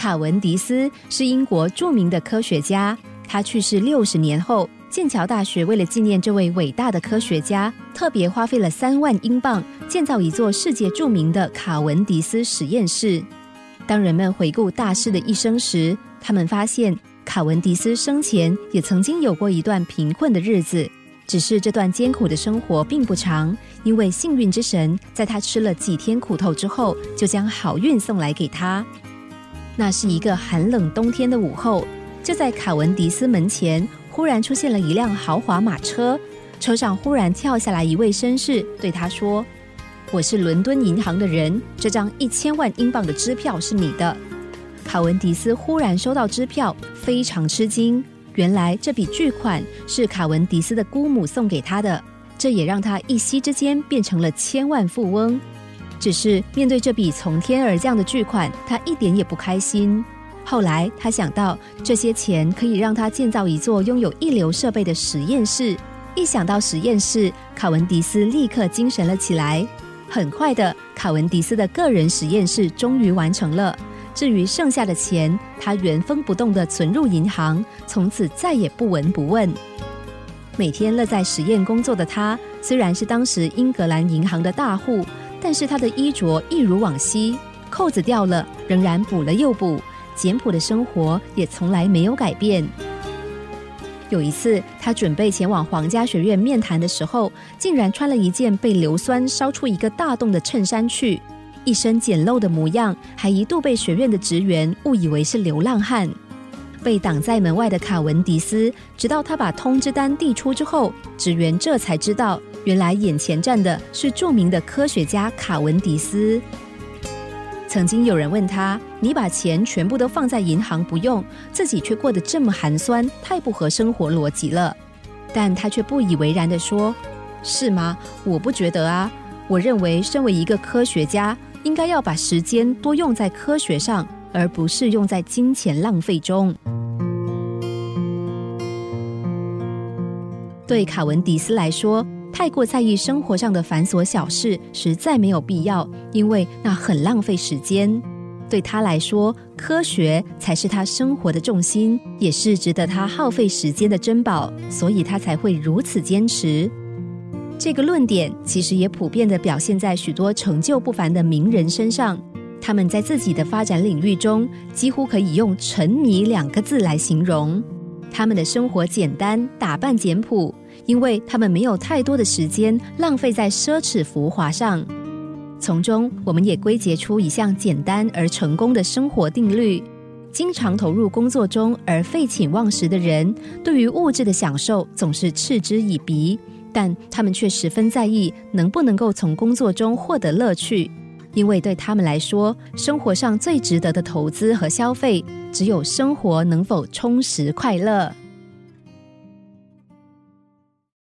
卡文迪斯是英国著名的科学家，他去世六十年后，剑桥大学为了纪念这位伟大的科学家，特别花费了三万英镑建造一座世界著名的卡文迪斯实验室。当人们回顾大师的一生时，他们发现卡文迪斯生前也曾经有过一段贫困的日子。只是这段艰苦的生活并不长，因为幸运之神在他吃了几天苦头之后，就将好运送来给他。那是一个寒冷冬天的午后，就在卡文迪斯门前，忽然出现了一辆豪华马车，车上忽然跳下来一位绅士，对他说：“我是伦敦银行的人，这张一千万英镑的支票是你的。”卡文迪斯忽然收到支票，非常吃惊。原来这笔巨款是卡文迪斯的姑母送给他的，这也让他一夕之间变成了千万富翁。只是面对这笔从天而降的巨款，他一点也不开心。后来他想到这些钱可以让他建造一座拥有一流设备的实验室，一想到实验室，卡文迪斯立刻精神了起来。很快的，卡文迪斯的个人实验室终于完成了。至于剩下的钱，他原封不动的存入银行，从此再也不闻不问。每天乐在实验工作的他，虽然是当时英格兰银行的大户，但是他的衣着一如往昔，扣子掉了仍然补了又补，简朴的生活也从来没有改变。有一次，他准备前往皇家学院面谈的时候，竟然穿了一件被硫酸烧出一个大洞的衬衫去。一身简陋的模样，还一度被学院的职员误以为是流浪汉。被挡在门外的卡文迪斯，直到他把通知单递出之后，职员这才知道，原来眼前站的是著名的科学家卡文迪斯。曾经有人问他：“你把钱全部都放在银行不用，自己却过得这么寒酸，太不合生活逻辑了。”但他却不以为然的说：“是吗？我不觉得啊。我认为，身为一个科学家。”应该要把时间多用在科学上，而不是用在金钱浪费中。对卡文迪斯来说，太过在意生活上的繁琐小事，实在没有必要，因为那很浪费时间。对他来说，科学才是他生活的重心，也是值得他耗费时间的珍宝，所以他才会如此坚持。这个论点其实也普遍地表现在许多成就不凡的名人身上。他们在自己的发展领域中，几乎可以用“沉迷”两个字来形容。他们的生活简单，打扮简朴，因为他们没有太多的时间浪费在奢侈浮华上。从中，我们也归结出一项简单而成功的生活定律：经常投入工作中而废寝忘食的人，对于物质的享受总是嗤之以鼻。但他们却十分在意能不能够从工作中获得乐趣，因为对他们来说，生活上最值得的投资和消费，只有生活能否充实快乐。